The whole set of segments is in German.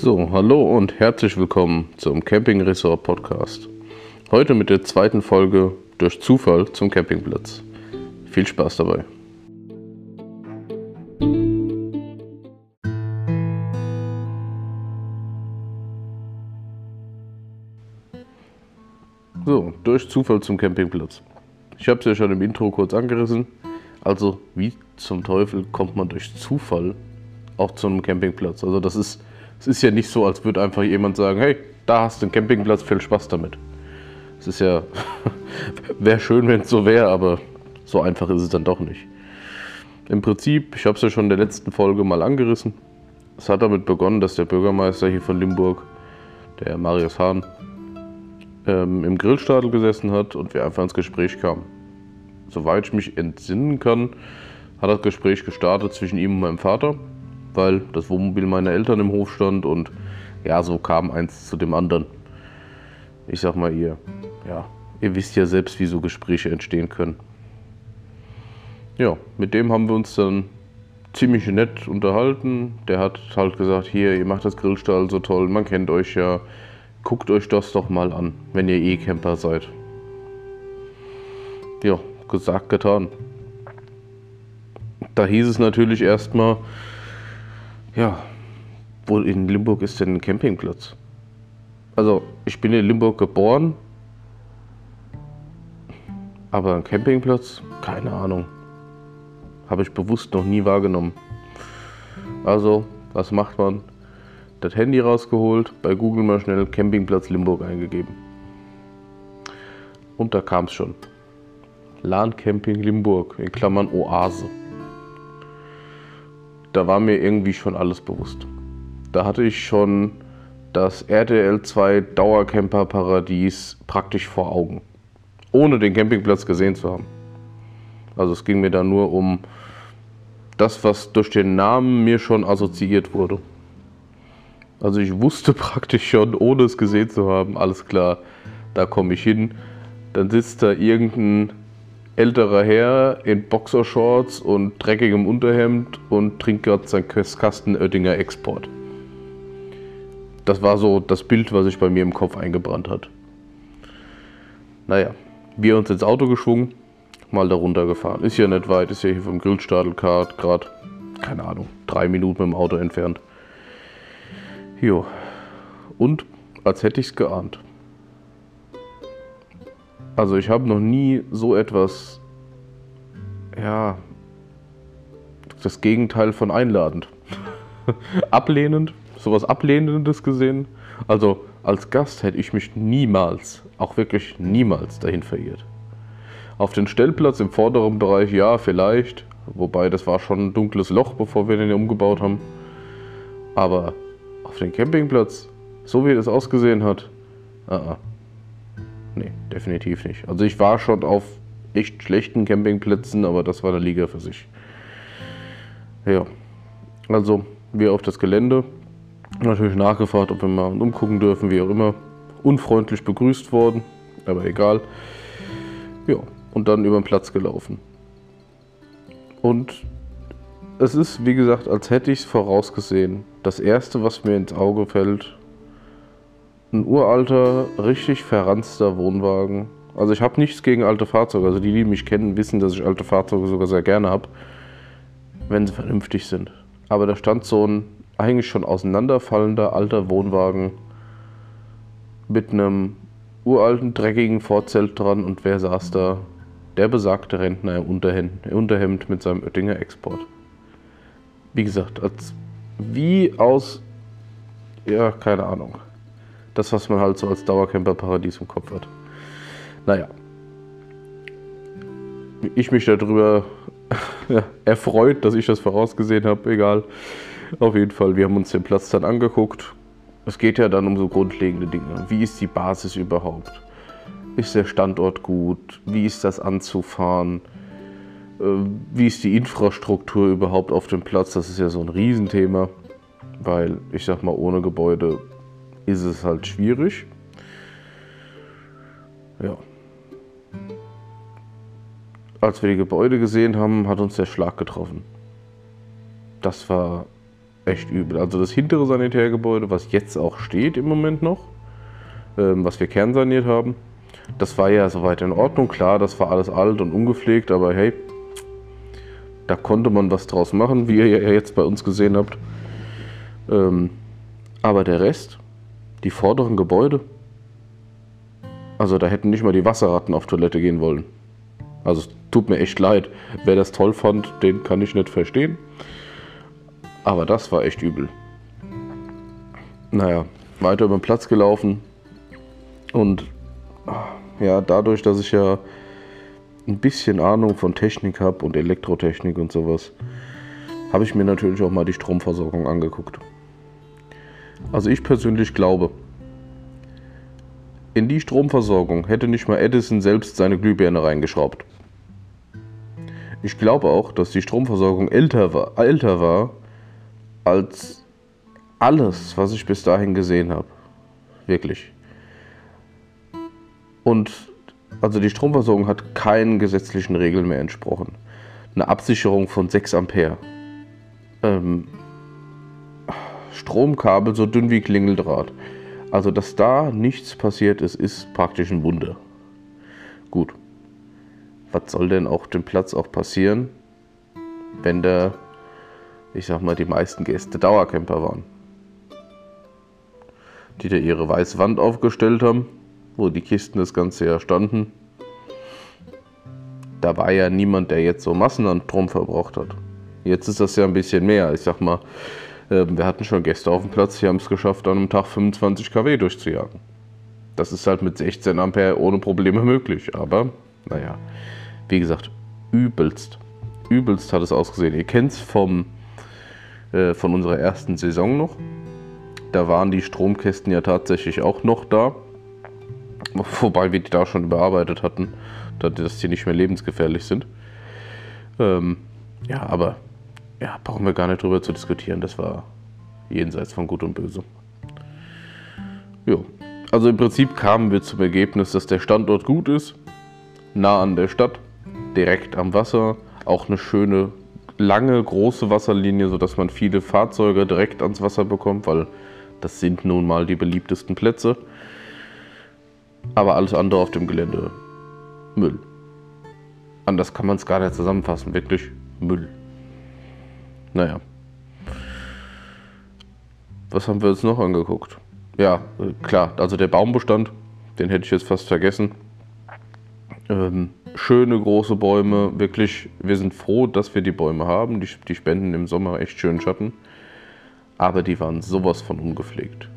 So, hallo und herzlich willkommen zum Camping Resort Podcast. Heute mit der zweiten Folge durch Zufall zum Campingplatz. Viel Spaß dabei. So, durch Zufall zum Campingplatz. Ich habe es ja schon im Intro kurz angerissen. Also, wie zum Teufel kommt man durch Zufall auch zu einem Campingplatz? Also, das ist, es ist ja nicht so, als würde einfach jemand sagen: Hey, da hast du einen Campingplatz, viel Spaß damit. Es ist ja, wäre schön, wenn es so wäre, aber so einfach ist es dann doch nicht. Im Prinzip, ich habe es ja schon in der letzten Folge mal angerissen. Es hat damit begonnen, dass der Bürgermeister hier von Limburg, der Marius Hahn, ähm, im Grillstadel gesessen hat und wir einfach ins Gespräch kamen. Soweit ich mich entsinnen kann, hat das Gespräch gestartet zwischen ihm und meinem Vater, weil das Wohnmobil meiner Eltern im Hof stand und ja, so kam eins zu dem anderen. Ich sag mal, ihr, ja, ihr wisst ja selbst, wie so Gespräche entstehen können. Ja, mit dem haben wir uns dann ziemlich nett unterhalten. Der hat halt gesagt, hier, ihr macht das Grillstall so toll, man kennt euch ja, guckt euch das doch mal an, wenn ihr eh Camper seid. Ja, gesagt, getan. Da hieß es natürlich erstmal, ja, wo in Limburg ist denn ein Campingplatz? Also, ich bin in Limburg geboren, aber ein Campingplatz? Keine Ahnung. Habe ich bewusst noch nie wahrgenommen. Also, was macht man? Das Handy rausgeholt, bei Google mal schnell Campingplatz Limburg eingegeben. Und da kam es schon. LAN Camping Limburg, in Klammern Oase. Da war mir irgendwie schon alles bewusst. Da hatte ich schon das RTL 2 Dauercamper Paradies praktisch vor Augen. Ohne den Campingplatz gesehen zu haben. Also es ging mir da nur um das, was durch den Namen mir schon assoziiert wurde. Also ich wusste praktisch schon, ohne es gesehen zu haben, alles klar, da komme ich hin. Dann sitzt da irgendein älterer Herr in Boxershorts und dreckigem Unterhemd und trinkt gerade sein Kasten Oettinger Export. Das war so das Bild, was sich bei mir im Kopf eingebrannt hat. Naja, wir uns ins Auto geschwungen, mal da runtergefahren. Ist ja nicht weit, ist ja hier vom Grillstadel gerade, keine Ahnung, drei Minuten mit dem Auto entfernt. Jo. Und als hätte ich es geahnt. Also ich habe noch nie so etwas, ja, das Gegenteil von einladend. Ablehnend, sowas Ablehnendes gesehen. Also als Gast hätte ich mich niemals, auch wirklich niemals dahin verirrt. Auf den Stellplatz im vorderen Bereich ja, vielleicht. Wobei das war schon ein dunkles Loch, bevor wir den umgebaut haben. Aber auf den Campingplatz, so wie das ausgesehen hat, uh -uh. Nee, definitiv nicht. Also ich war schon auf echt schlechten Campingplätzen, aber das war eine Liga für sich. Ja, also wir auf das Gelände, natürlich nachgefragt, ob wir mal umgucken dürfen, wie auch immer. Unfreundlich begrüßt worden, aber egal. Ja, und dann über den Platz gelaufen. Und es ist, wie gesagt, als hätte ich es vorausgesehen. Das erste, was mir ins Auge fällt, ein uralter, richtig verranzter Wohnwagen. Also ich habe nichts gegen alte Fahrzeuge. Also die, die mich kennen, wissen, dass ich alte Fahrzeuge sogar sehr gerne habe, wenn sie vernünftig sind. Aber da stand so ein eigentlich schon auseinanderfallender alter Wohnwagen mit einem uralten, dreckigen Vorzelt dran und wer saß da? Der besagte Rentner im Unterhemd mit seinem Oettinger Export wie gesagt, als wie aus, ja, keine Ahnung. Das, was man halt so als Dauercamper-Paradies im Kopf hat. Naja. Ich mich darüber erfreut, dass ich das vorausgesehen habe, egal. Auf jeden Fall, wir haben uns den Platz dann angeguckt. Es geht ja dann um so grundlegende Dinge. Wie ist die Basis überhaupt? Ist der Standort gut? Wie ist das anzufahren? Äh, wie ist die Infrastruktur überhaupt auf dem Platz? Das ist ja so ein Riesenthema, weil ich sag mal, ohne Gebäude ist es halt schwierig. Ja. Als wir die Gebäude gesehen haben, hat uns der Schlag getroffen. Das war echt übel. Also das hintere Sanitärgebäude, was jetzt auch steht im Moment noch, ähm, was wir kernsaniert haben, das war ja soweit in Ordnung. Klar, das war alles alt und ungepflegt, aber hey, da konnte man was draus machen, wie ihr ja jetzt bei uns gesehen habt. Ähm, aber der Rest, die vorderen Gebäude, also da hätten nicht mal die Wasserratten auf Toilette gehen wollen. Also tut mir echt leid. Wer das toll fand, den kann ich nicht verstehen. Aber das war echt übel. Naja, weiter über den Platz gelaufen. Und ja, dadurch, dass ich ja ein bisschen Ahnung von Technik habe und Elektrotechnik und sowas, habe ich mir natürlich auch mal die Stromversorgung angeguckt. Also ich persönlich glaube, in die Stromversorgung hätte nicht mal Edison selbst seine Glühbirne reingeschraubt. Ich glaube auch, dass die Stromversorgung älter war, älter war als alles, was ich bis dahin gesehen habe. Wirklich. Und also die Stromversorgung hat keinen gesetzlichen Regeln mehr entsprochen. Eine Absicherung von 6 Ampere. Ähm, Stromkabel so dünn wie Klingeldraht. Also, dass da nichts passiert ist, ist praktisch ein Wunder. Gut. Was soll denn auf dem Platz auch passieren, wenn da, ich sag mal, die meisten Gäste Dauercamper waren? Die da ihre weiße Wand aufgestellt haben, wo die Kisten das ganze Jahr standen. Da war ja niemand, der jetzt so Massen an Strom verbraucht hat. Jetzt ist das ja ein bisschen mehr. Ich sag mal, wir hatten schon Gäste auf dem Platz, die haben es geschafft, an einem Tag 25 kW durchzujagen. Das ist halt mit 16 Ampere ohne Probleme möglich. Aber, naja, wie gesagt, übelst. Übelst hat es ausgesehen. Ihr kennt es äh, von unserer ersten Saison noch. Da waren die Stromkästen ja tatsächlich auch noch da. Wobei wir die da schon überarbeitet hatten, dass die nicht mehr lebensgefährlich sind. Ähm, ja, aber ja, brauchen wir gar nicht drüber zu diskutieren. Das war jenseits von Gut und Böse. Jo. Also im Prinzip kamen wir zum Ergebnis, dass der Standort gut ist, nah an der Stadt, direkt am Wasser, auch eine schöne, lange, große Wasserlinie, sodass man viele Fahrzeuge direkt ans Wasser bekommt, weil das sind nun mal die beliebtesten Plätze. Aber alles andere auf dem Gelände Müll. Anders kann man es gar nicht zusammenfassen, wirklich Müll. Naja. Was haben wir uns noch angeguckt? Ja, klar, also der Baumbestand, den hätte ich jetzt fast vergessen. Ähm, schöne große Bäume, wirklich, wir sind froh, dass wir die Bäume haben. Die, die spenden im Sommer echt schönen Schatten. Aber die waren sowas von ungepflegt.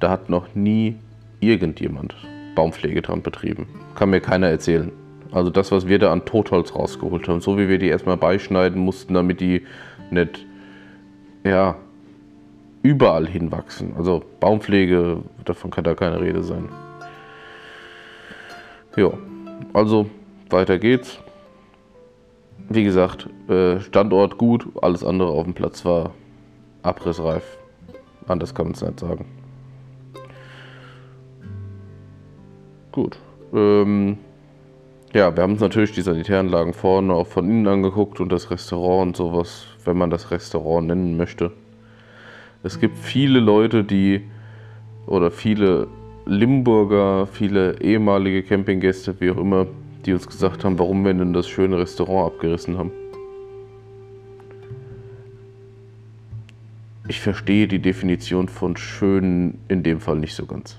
Da hat noch nie irgendjemand Baumpflege dran betrieben. Kann mir keiner erzählen. Also das, was wir da an Totholz rausgeholt haben, so wie wir die erstmal beischneiden mussten, damit die nicht, ja, überall hinwachsen. Also Baumpflege, davon kann da keine Rede sein. Ja, also weiter geht's. Wie gesagt, äh, Standort gut, alles andere auf dem Platz war abrissreif. Anders kann man es nicht sagen. Gut. Ähm, ja, wir haben uns natürlich die Sanitäranlagen vorne auch von innen angeguckt und das Restaurant und sowas, wenn man das Restaurant nennen möchte. Es gibt viele Leute, die oder viele Limburger, viele ehemalige Campinggäste, wie auch immer, die uns gesagt haben, warum wir denn das schöne Restaurant abgerissen haben. Ich verstehe die Definition von schön in dem Fall nicht so ganz.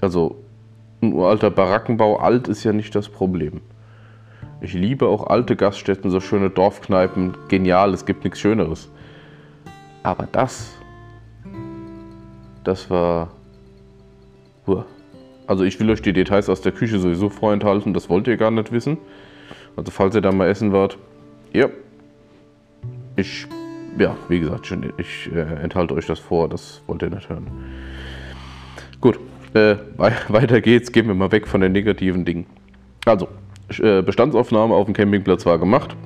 Also ein uralter Barackenbau, alt ist ja nicht das Problem. Ich liebe auch alte Gaststätten, so schöne Dorfkneipen, genial, es gibt nichts Schöneres. Aber das, das war. Also ich will euch die Details aus der Küche sowieso vorenthalten, das wollt ihr gar nicht wissen. Also falls ihr da mal essen wart, ja, ich, ja, wie gesagt, ich äh, enthalte euch das vor, das wollt ihr nicht hören. Äh, weiter geht's, gehen wir mal weg von den negativen Dingen. Also, äh, Bestandsaufnahme auf dem Campingplatz war gemacht.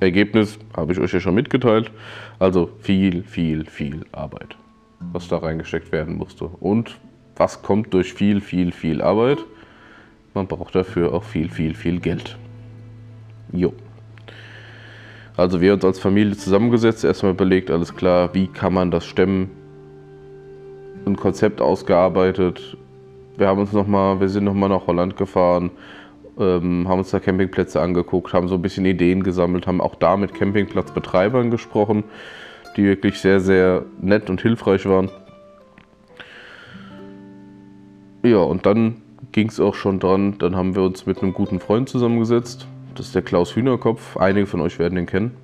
Ergebnis habe ich euch ja schon mitgeteilt. Also viel, viel, viel Arbeit, was da reingesteckt werden musste. Und was kommt durch viel, viel, viel Arbeit? Man braucht dafür auch viel, viel, viel Geld. Jo. Also wir uns als Familie zusammengesetzt, erstmal überlegt, alles klar, wie kann man das stemmen? Ein Konzept ausgearbeitet. Wir haben uns noch mal, wir sind nochmal nach Holland gefahren, ähm, haben uns da Campingplätze angeguckt, haben so ein bisschen Ideen gesammelt, haben auch da mit Campingplatzbetreibern gesprochen, die wirklich sehr, sehr nett und hilfreich waren. Ja, und dann ging es auch schon dran, dann haben wir uns mit einem guten Freund zusammengesetzt, das ist der Klaus Hühnerkopf. Einige von euch werden ihn kennen.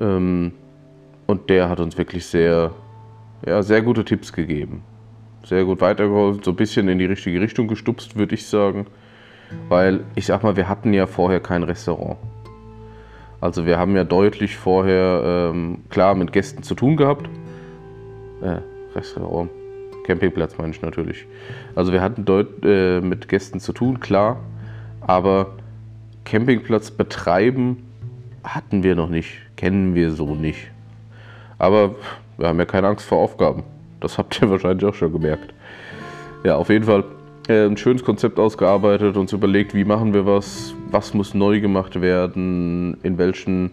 Ähm, und der hat uns wirklich sehr, ja, sehr gute Tipps gegeben. Sehr gut weitergeholfen, so ein bisschen in die richtige Richtung gestupst, würde ich sagen. Weil ich sag mal, wir hatten ja vorher kein Restaurant. Also wir haben ja deutlich vorher, ähm, klar, mit Gästen zu tun gehabt. Äh, Restaurant, Campingplatz meine ich natürlich. Also wir hatten deut äh, mit Gästen zu tun, klar. Aber Campingplatz betreiben hatten wir noch nicht, kennen wir so nicht. Aber wir haben ja keine Angst vor Aufgaben. Das habt ihr wahrscheinlich auch schon gemerkt. Ja, auf jeden Fall äh, ein schönes Konzept ausgearbeitet, uns überlegt, wie machen wir was, was muss neu gemacht werden, in welchen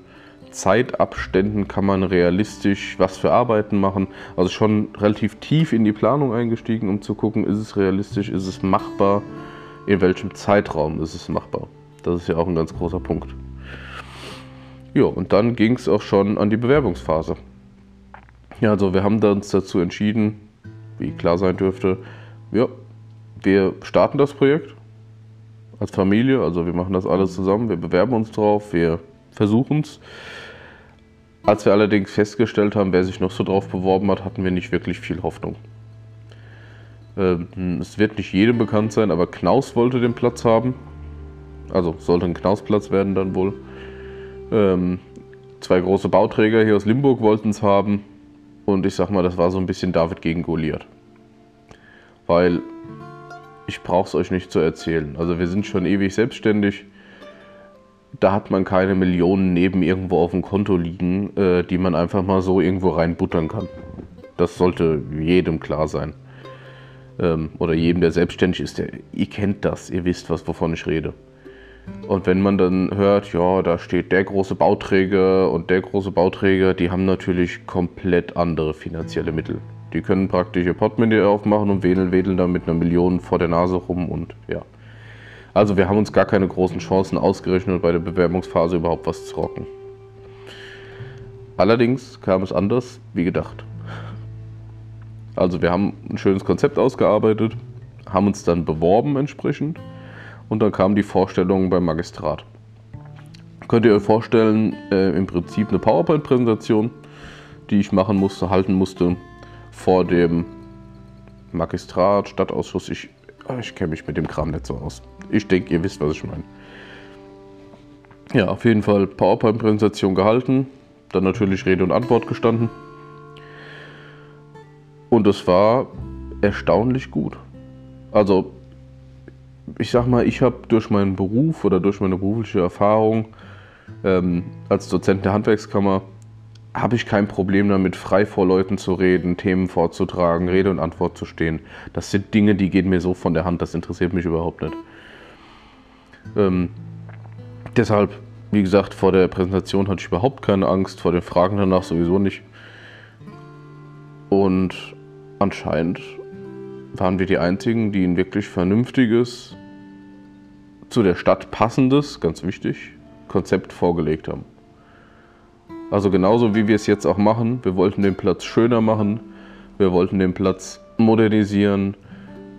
Zeitabständen kann man realistisch was für Arbeiten machen. Also schon relativ tief in die Planung eingestiegen, um zu gucken, ist es realistisch, ist es machbar in welchem Zeitraum ist es machbar. Das ist ja auch ein ganz großer Punkt. Ja, und dann ging es auch schon an die Bewerbungsphase. Ja, also wir haben uns dazu entschieden, wie klar sein dürfte, ja, wir starten das Projekt als Familie, also wir machen das alles zusammen, wir bewerben uns drauf, wir versuchen es. Als wir allerdings festgestellt haben, wer sich noch so drauf beworben hat, hatten wir nicht wirklich viel Hoffnung. Ähm, es wird nicht jedem bekannt sein, aber Knaus wollte den Platz haben. Also sollte ein Knausplatz werden dann wohl. Ähm, zwei große Bauträger hier aus Limburg wollten es haben. Und ich sag mal, das war so ein bisschen David gegen Goliath. Weil ich brauche es euch nicht zu erzählen. Also wir sind schon ewig selbstständig. Da hat man keine Millionen neben irgendwo auf dem Konto liegen, äh, die man einfach mal so irgendwo reinbuttern kann. Das sollte jedem klar sein ähm, oder jedem, der selbstständig ist, der, ihr kennt das, ihr wisst, was, wovon ich rede. Und wenn man dann hört, ja, da steht der große Bauträger und der große Bauträger, die haben natürlich komplett andere finanzielle Mittel. Die können praktisch ihr Portemonnaie aufmachen und wedeln, wedeln da mit einer Million vor der Nase rum und ja. Also wir haben uns gar keine großen Chancen ausgerechnet, bei der Bewerbungsphase überhaupt was zu rocken. Allerdings kam es anders wie gedacht. Also wir haben ein schönes Konzept ausgearbeitet, haben uns dann beworben entsprechend und dann kam die Vorstellung beim Magistrat. Könnt ihr euch vorstellen, äh, im Prinzip eine PowerPoint-Präsentation, die ich machen musste, halten musste vor dem Magistrat, Stadtausschuss. Ich, ah, ich kenne mich mit dem Kram nicht so aus. Ich denke, ihr wisst, was ich meine. Ja, auf jeden Fall PowerPoint-Präsentation gehalten, dann natürlich Rede und Antwort gestanden. Und es war erstaunlich gut. Also, ich sag mal, ich habe durch meinen Beruf oder durch meine berufliche Erfahrung ähm, als Dozent der Handwerkskammer habe ich kein Problem damit, frei vor Leuten zu reden, Themen vorzutragen, Rede und Antwort zu stehen. Das sind Dinge, die gehen mir so von der Hand, das interessiert mich überhaupt nicht. Ähm, deshalb, wie gesagt, vor der Präsentation hatte ich überhaupt keine Angst, vor den Fragen danach sowieso nicht. Und anscheinend waren wir die Einzigen, die ein wirklich vernünftiges, zu der Stadt passendes, ganz wichtig, Konzept vorgelegt haben. Also genauso wie wir es jetzt auch machen, wir wollten den Platz schöner machen, wir wollten den Platz modernisieren.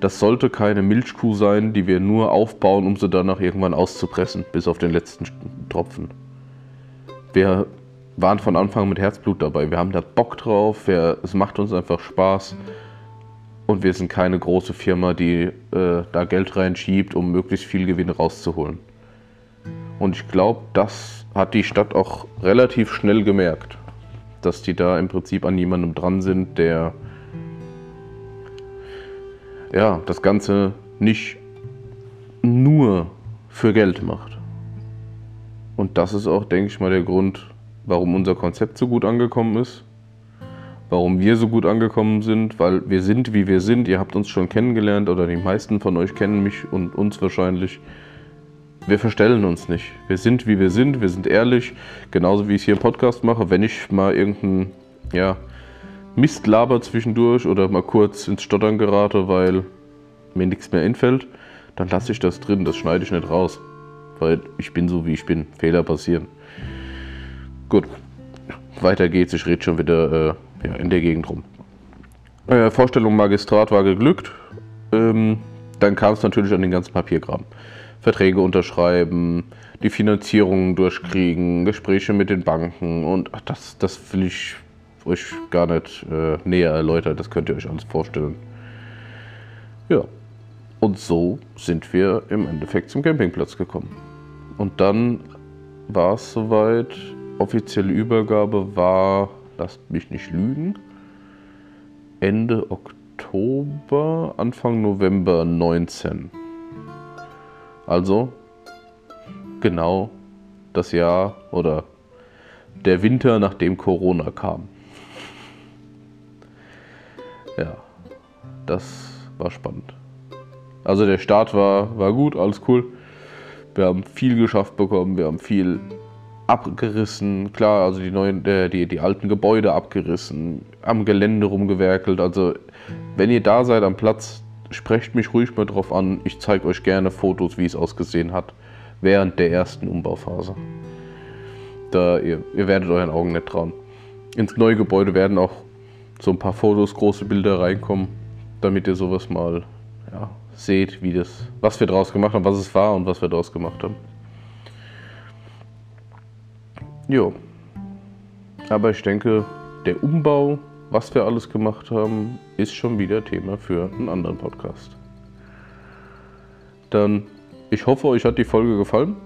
Das sollte keine Milchkuh sein, die wir nur aufbauen, um sie danach irgendwann auszupressen, bis auf den letzten Tropfen. Wir waren von Anfang mit Herzblut dabei. Wir haben da Bock drauf, wir, es macht uns einfach Spaß. Und wir sind keine große Firma, die äh, da Geld reinschiebt, um möglichst viel Gewinn rauszuholen. Und ich glaube, das hat die Stadt auch relativ schnell gemerkt, dass die da im Prinzip an jemandem dran sind, der ja, das Ganze nicht nur für Geld macht. Und das ist auch, denke ich mal, der Grund, warum unser Konzept so gut angekommen ist, warum wir so gut angekommen sind, weil wir sind, wie wir sind. Ihr habt uns schon kennengelernt oder die meisten von euch kennen mich und uns wahrscheinlich. wir verstellen uns nicht. Wir sind, wie wir sind, wir sind ehrlich, genauso wie ich es hier im Podcast mache. Wenn ich mal irgendeinen ja, Mist laber zwischendurch oder mal kurz ins Stottern gerate, weil mir nichts mehr einfällt, dann lasse ich das drin, das schneide ich nicht raus. Weil ich bin so, wie ich bin. Fehler passieren. Gut, weiter geht's. Ich rede schon wieder äh, ja, in der Gegend rum. Äh, Vorstellung Magistrat war geglückt. Ähm, dann kam es natürlich an den ganzen Papierkram. Verträge unterschreiben, die Finanzierung durchkriegen, Gespräche mit den Banken und ach, das, das will ich euch gar nicht äh, näher erläutern, das könnt ihr euch alles vorstellen. Ja, und so sind wir im Endeffekt zum Campingplatz gekommen. Und dann war es soweit, offizielle Übergabe war, lasst mich nicht lügen, Ende Oktober, Anfang November 19. Also genau das Jahr oder der Winter, nachdem Corona kam. Ja, das war spannend. Also der Start war, war gut, alles cool. Wir haben viel geschafft bekommen, wir haben viel abgerissen, klar, also die neuen, äh, die, die alten Gebäude abgerissen, am Gelände rumgewerkelt. Also wenn ihr da seid am Platz, sprecht mich ruhig mal drauf an. Ich zeige euch gerne Fotos, wie es ausgesehen hat während der ersten Umbauphase. Da ihr, ihr werdet euren Augen nicht trauen. Ins neue Gebäude werden auch so ein paar Fotos, große Bilder reinkommen, damit ihr sowas mal ja, seht, wie das, was wir draus gemacht haben, was es war und was wir draus gemacht haben. Jo. Aber ich denke, der Umbau was wir alles gemacht haben, ist schon wieder Thema für einen anderen Podcast. Dann, ich hoffe, euch hat die Folge gefallen.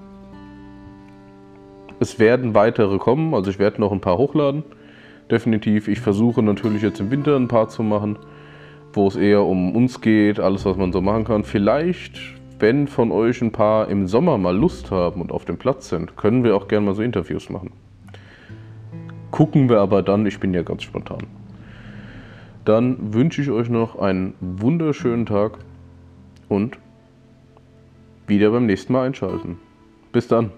Es werden weitere kommen, also ich werde noch ein paar hochladen. Definitiv. Ich versuche natürlich jetzt im Winter ein paar zu machen, wo es eher um uns geht, alles, was man so machen kann. Vielleicht, wenn von euch ein paar im Sommer mal Lust haben und auf dem Platz sind, können wir auch gerne mal so Interviews machen. Gucken wir aber dann, ich bin ja ganz spontan. Dann wünsche ich euch noch einen wunderschönen Tag und wieder beim nächsten Mal einschalten. Bis dann.